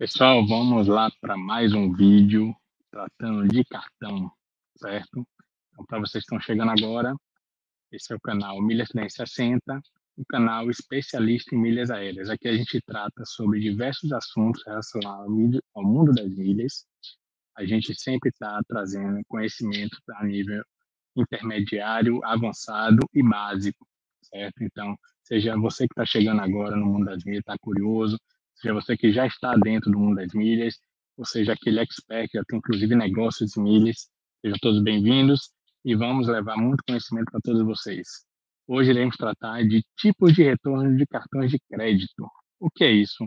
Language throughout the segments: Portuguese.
Pessoal, vamos lá para mais um vídeo tratando de cartão, certo? Então, para vocês que estão chegando agora, esse é o canal Milhas 360, o canal especialista em milhas aéreas. Aqui a gente trata sobre diversos assuntos relacionados ao mundo das milhas. A gente sempre está trazendo conhecimento a nível intermediário, avançado e básico, certo? Então, seja você que está chegando agora no mundo das milhas, está curioso, seja você que já está dentro do mundo das milhas, ou seja aquele expert que já tem inclusive negócios de milhas, sejam todos bem-vindos e vamos levar muito conhecimento para todos vocês. Hoje iremos tratar de tipos de retorno de cartões de crédito. O que é isso?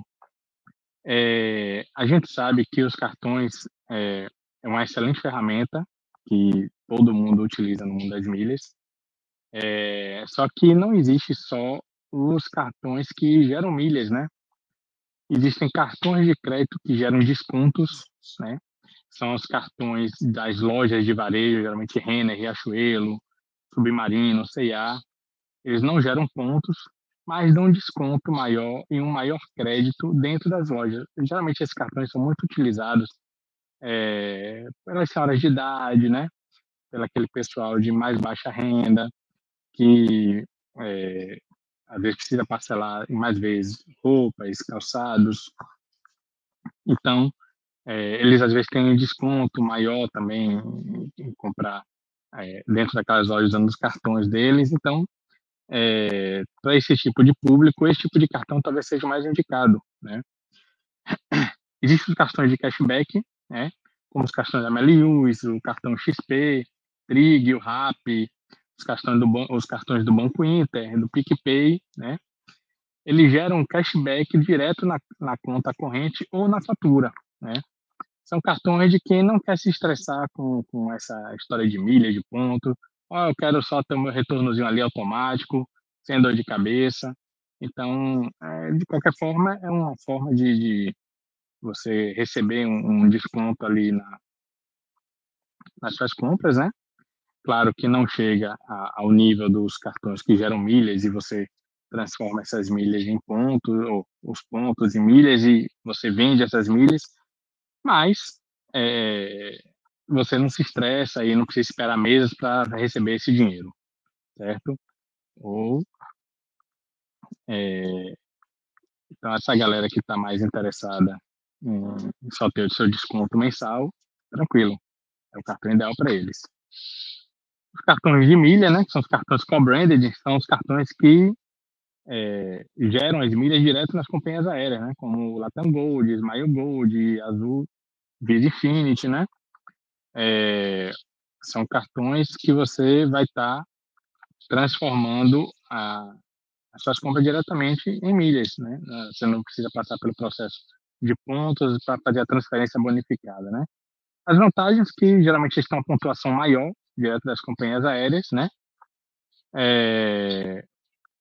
É, a gente sabe que os cartões é, é, uma excelente ferramenta que todo mundo utiliza no mundo das milhas. É, só que não existe só os cartões que geram milhas, né? Existem cartões de crédito que geram descontos, né? São os cartões das lojas de varejo, geralmente Renner, Riachuelo, Submarino, C&A. Eles não geram pontos, mas dão desconto maior e um maior crédito dentro das lojas. Geralmente esses cartões são muito utilizados é, pelas senhoras de idade, né? Pelo aquele pessoal de mais baixa renda que é, às vezes precisa parcelar em mais vezes roupas, calçados. Então, é, eles às vezes têm um desconto maior também em comprar é, dentro daquelas lojas usando os cartões deles. Então, é, para esse tipo de público, esse tipo de cartão talvez seja mais indicado, né? Existem os cartões de cashback, né? Como os cartões da Melius, o cartão XP, Trig, o RAP, os cartões do, os cartões do Banco Inter, do PicPay, né? Eles geram um cashback direto na, na conta corrente ou na fatura, né? São cartões de quem não quer se estressar com, com essa história de milha, de ponto. Oh, eu quero só ter o meu retornozinho ali automático, sem dor de cabeça. Então, é, de qualquer forma, é uma forma de, de você receber um, um desconto ali na, nas suas compras, né? Claro que não chega a, ao nível dos cartões que geram milhas e você transforma essas milhas em pontos, ou os pontos em milhas e você vende essas milhas, mas é, você não se estressa e não precisa esperar meses para receber esse dinheiro, certo? Ou é, então essa galera que está mais interessada em, só ter o seu desconto mensal, tranquilo, é o cartão ideal para eles. Os cartões de milha, né, que são os cartões co-branded, são os cartões que é, geram as milhas direto nas companhias aéreas, né, como Latam Gold, Smile Gold, Azul, Visa Infinity, né? É, são cartões que você vai estar tá transformando a, as suas compras diretamente em milhas, né? Você não precisa passar pelo processo de pontos para fazer a transferência bonificada, né? As vantagens que geralmente estão a pontuação maior direto das companhias aéreas, né? É,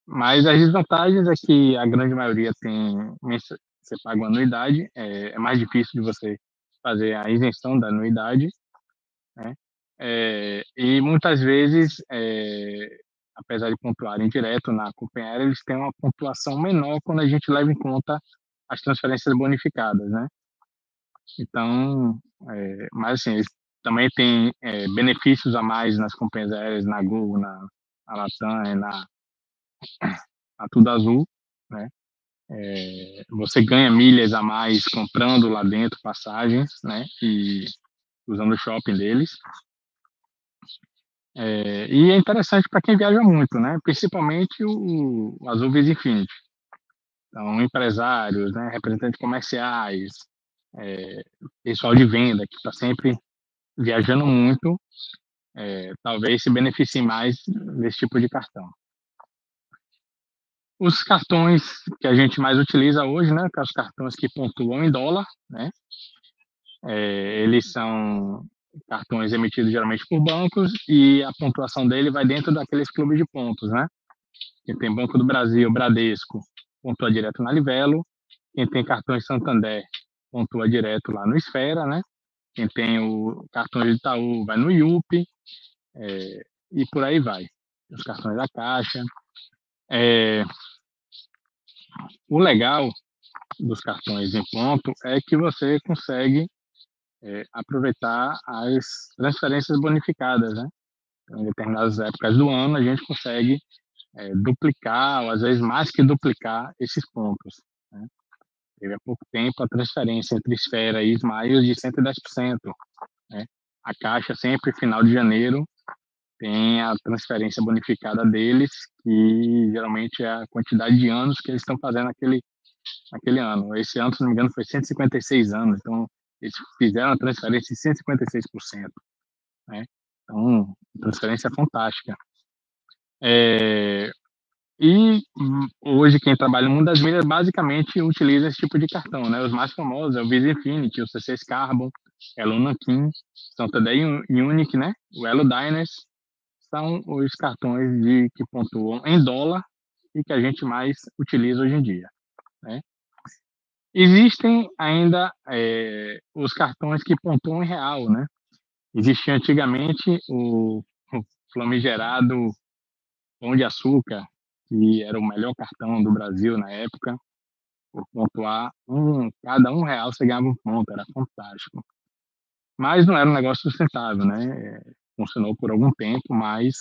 mas as desvantagens é que a grande maioria tem você paga uma anuidade, é, é, mais difícil de você fazer a isenção da anuidade, né? É, e muitas vezes, é, apesar de pontuarem direto na companhia aérea, eles têm uma pontuação menor quando a gente leva em conta as transferências bonificadas, né? Então, é, mas assim, eles também tem é, benefícios a mais nas companhias aéreas, na Gol, na, na Latam, na, na Tudo Azul, né? É, você ganha milhas a mais comprando lá dentro passagens, né? E usando o shopping deles. É, e é interessante para quem viaja muito, né? Principalmente o, o Azul Visa Infinity. Então, empresários, né? representantes comerciais, é, pessoal de venda que está sempre viajando muito, é, talvez se beneficie mais desse tipo de cartão. Os cartões que a gente mais utiliza hoje, né, que são os cartões que pontuam em dólar, né, é, eles são cartões emitidos geralmente por bancos e a pontuação dele vai dentro daqueles clubes de pontos, né? Quem tem Banco do Brasil, Bradesco, pontua direto na Livelo. Quem tem cartões Santander, pontua direto lá no Esfera, né? Quem tem o cartão de Itaú vai no IUP, é, e por aí vai. Os cartões da Caixa. É, o legal dos cartões em ponto é que você consegue é, aproveitar as transferências bonificadas, né? Então, em determinadas épocas do ano, a gente consegue é, duplicar, ou às vezes mais que duplicar, esses pontos. Né? Teve há pouco tempo a transferência entre Esfera e Smiles de 110%. Né? A Caixa, sempre final de janeiro, tem a transferência bonificada deles, que geralmente é a quantidade de anos que eles estão fazendo aquele, aquele ano. Esse ano, se não me engano, foi 156 anos, então eles fizeram a transferência de 156%. Né? Então, transferência fantástica. É, e hum, hoje quem trabalha no mundo das milhas basicamente utiliza esse tipo de cartão, né? Os mais famosos é o Visa Infinity, o C6 Carbon, Elo Nankin, TD Unique, né? O Elo Diners, são os cartões de que pontuam em dólar e que a gente mais utiliza hoje em dia, né? Existem ainda é, os cartões que pontuam em real, né? Existia antigamente o, o flamigerado Pão de Açúcar, que era o melhor cartão do Brasil na época, por pontuar um, cada um real você ganhava um ponto, era fantástico. Mas não era um negócio sustentável, né? É, funcionou por algum tempo, mas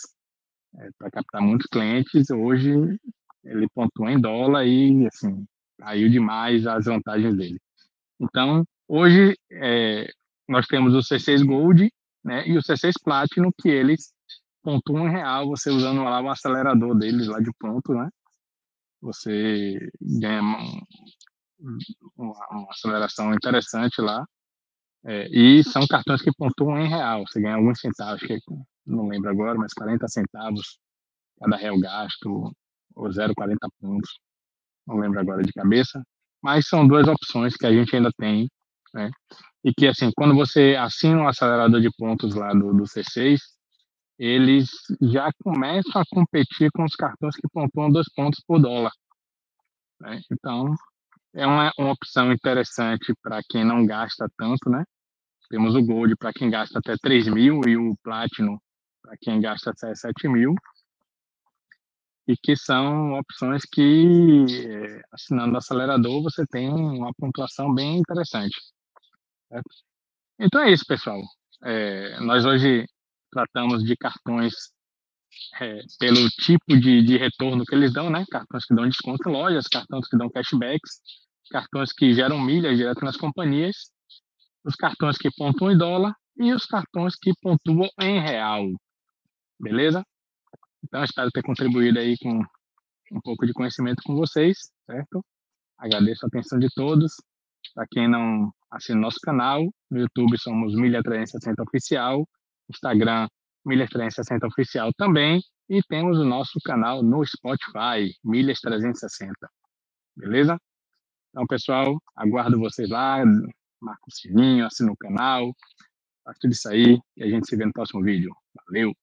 é, para captar muitos clientes, hoje ele pontua em dólar e assim caiu demais as vantagens dele. Então, hoje é, nós temos o C6 Gold né, e o C6 Platinum, que eles pontuam em real, você usando lá o acelerador deles lá de ponto, né? Você ganha uma, uma aceleração interessante lá. É, e são cartões que pontuam em real. Você ganha alguns centavos, que não lembro agora, mas 40 centavos cada real gasto, ou 0,40 pontos. Não lembro agora de cabeça. Mas são duas opções que a gente ainda tem, né? E que, assim, quando você assina o acelerador de pontos lá do, do C6, eles já começam a competir com os cartões que pontuam dois pontos por dólar. Né? Então, é uma, uma opção interessante para quem não gasta tanto, né? Temos o Gold para quem gasta até 3 mil e o Platinum para quem gasta até 7 mil. E que são opções que, assinando o acelerador, você tem uma pontuação bem interessante. Certo? Então é isso, pessoal. É, nós hoje tratamos de cartões é, pelo tipo de, de retorno que eles dão, né? Cartões que dão desconto em lojas, cartões que dão cashbacks, cartões que geram milhas direto nas companhias, os cartões que pontuam em dólar e os cartões que pontuam em real. Beleza? Então, espero ter contribuído aí com um pouco de conhecimento com vocês, certo? Agradeço a atenção de todos. Para quem não assina nosso canal, no YouTube somos Milha 360 Oficial Instagram Milhas 360 Oficial também. E temos o nosso canal no Spotify, Milhas 360. Beleza? Então, pessoal, aguardo vocês lá. Marca o sininho, assina o canal. Faz tudo isso aí e a gente se vê no próximo vídeo. Valeu!